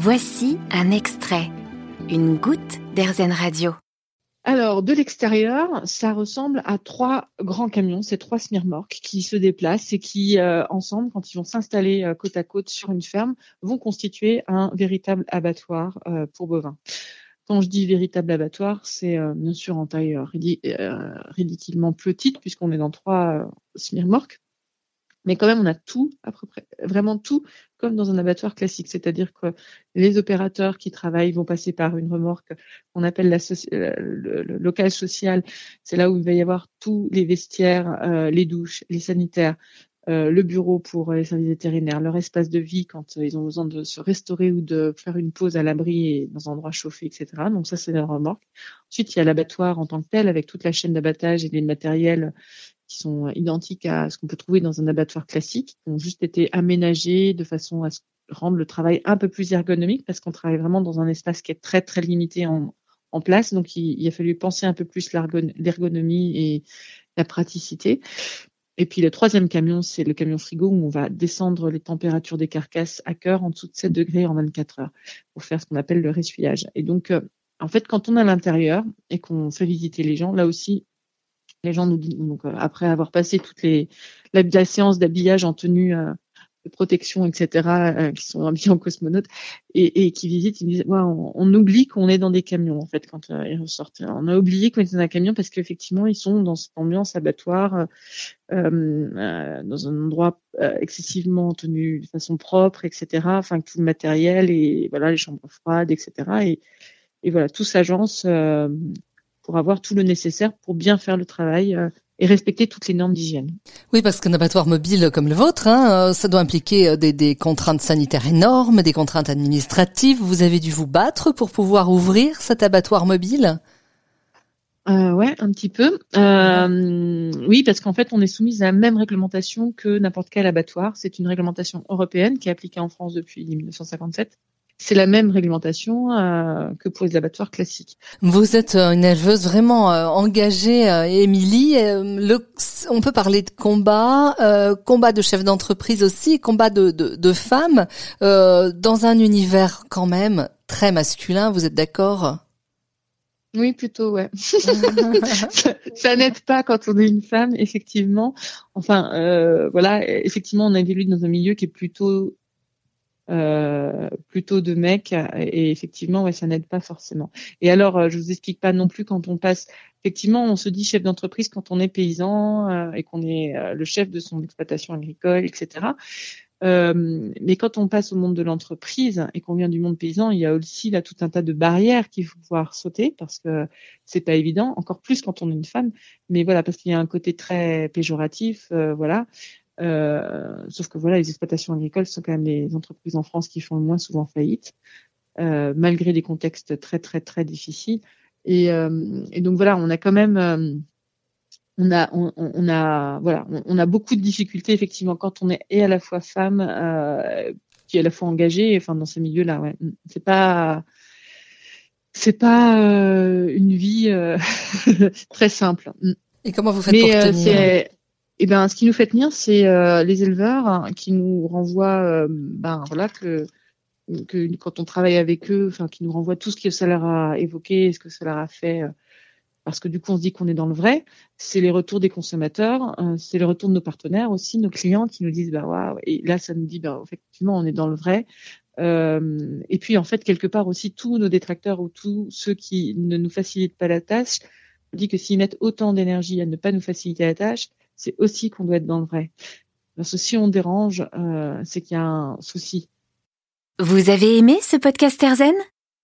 Voici un extrait, une goutte d'Airzen Radio. Alors, de l'extérieur, ça ressemble à trois grands camions, ces trois smirmorques qui se déplacent et qui, euh, ensemble, quand ils vont s'installer euh, côte à côte sur une ferme, vont constituer un véritable abattoir euh, pour bovins. Quand je dis véritable abattoir, c'est bien sûr en taille ridiculement petite, puisqu'on est dans trois smirmorques. Mais quand même, on a tout, à peu près, vraiment tout, comme dans un abattoir classique. C'est-à-dire que les opérateurs qui travaillent vont passer par une remorque qu'on appelle le, local social. C'est là où il va y avoir tous les vestiaires, euh, les douches, les sanitaires, euh, le bureau pour les services vétérinaires, leur espace de vie quand euh, ils ont besoin de se restaurer ou de faire une pause à l'abri et dans un endroit chauffé, etc. Donc ça, c'est la remorque. Ensuite, il y a l'abattoir en tant que tel avec toute la chaîne d'abattage et les matériels qui sont identiques à ce qu'on peut trouver dans un abattoir classique, qui ont juste été aménagés de façon à rendre le travail un peu plus ergonomique parce qu'on travaille vraiment dans un espace qui est très très limité en, en place. Donc il, il, a fallu penser un peu plus l'ergonomie et la praticité. Et puis le troisième camion, c'est le camion frigo où on va descendre les températures des carcasses à cœur en dessous de 7 degrés en 24 heures pour faire ce qu'on appelle le ressuyage. Et donc, euh, en fait, quand on est à l'intérieur et qu'on fait visiter les gens, là aussi, les gens nous disent, donc euh, après avoir passé toutes les la, séance d'habillage en tenue euh, de protection, etc., euh, qui sont habillés en cosmonautes et, et qui visitent, ils disent, ouais, on, oublie qu'on est dans des camions en fait quand ils ressortent. On a oublié qu'on était dans un camion parce qu'effectivement ils sont dans cette ambiance abattoir, dans un endroit excessivement tenu de façon propre, etc. Enfin tout le matériel et voilà les chambres froides, etc. Et, et voilà tout s'agence pour avoir tout le nécessaire pour bien faire le travail euh, et respecter toutes les normes d'hygiène. Oui, parce qu'un abattoir mobile comme le vôtre, hein, euh, ça doit impliquer euh, des, des, contraintes sanitaires énormes, des contraintes administratives. Vous avez dû vous battre pour pouvoir ouvrir cet abattoir mobile? Euh, ouais, un petit peu. Euh, oui, parce qu'en fait, on est soumise à la même réglementation que n'importe quel abattoir. C'est une réglementation européenne qui est appliquée en France depuis 1957 c'est la même réglementation euh, que pour les abattoirs classiques. Vous êtes euh, une éleveuse vraiment euh, engagée, Émilie. Le, on peut parler de combat, combat de chef d'entreprise aussi, combat de, de, de femmes, dans un univers quand même très masculin. Vous êtes d'accord? Oui, plutôt, ouais. ça, ça n'aide pas quand on est une femme, effectivement. Enfin, euh, voilà, effectivement, on a évolué dans un milieu qui est plutôt euh, plutôt de mecs et effectivement ouais ça n'aide pas forcément. Et alors euh, je vous explique pas non plus quand on passe effectivement on se dit chef d'entreprise quand on est paysan euh, et qu'on est le chef de son exploitation agricole etc. mais quand on passe au monde de l'entreprise et qu'on vient du monde paysan, il y a aussi là tout un tas de barrières qu'il faut pouvoir sauter parce que c'est pas évident, encore plus quand on est une femme. Mais voilà, parce qu'il y a un côté très péjoratif, voilà. Euh, sauf que voilà, les exploitations agricoles sont quand même les entreprises en France qui font le moins souvent faillite, euh, malgré des contextes très très très difficiles. Et, euh, et donc voilà, on a quand même, euh, on a, on, on, a, voilà, on, a beaucoup de difficultés effectivement quand on est et à la fois femme, euh, qui est à la fois engagée, enfin dans ces milieux-là. Ouais, c'est pas c'est pas euh, une vie euh, très simple. Et comment vous faites Mais, pour tenir? Et eh ben, ce qui nous fait tenir, c'est euh, les éleveurs hein, qui nous renvoient, euh, ben voilà, que, que quand on travaille avec eux, enfin, qui nous renvoient tout ce que ça leur a évoqué, ce que ça leur a fait, euh, parce que du coup, on se dit qu'on est dans le vrai. C'est les retours des consommateurs, c'est les retours de nos partenaires aussi, nos clients qui nous disent, bah waouh, et là, ça nous dit, bah effectivement, on est dans le vrai. et puis, en fait, quelque part aussi, tous nos détracteurs ou tous ceux qui ne nous facilitent pas la tâche, on dit que s'ils mettent autant d'énergie à ne pas nous faciliter la tâche, c'est aussi qu'on doit être dans le vrai. Parce que si on dérange, euh, c'est qu'il y a un souci. Vous avez aimé ce podcast Erzen?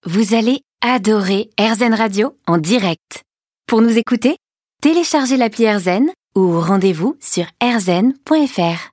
Vous allez adorer Erzen Radio en direct. Pour nous écouter, téléchargez l'appli Erzen ou rendez-vous sur erzen.fr.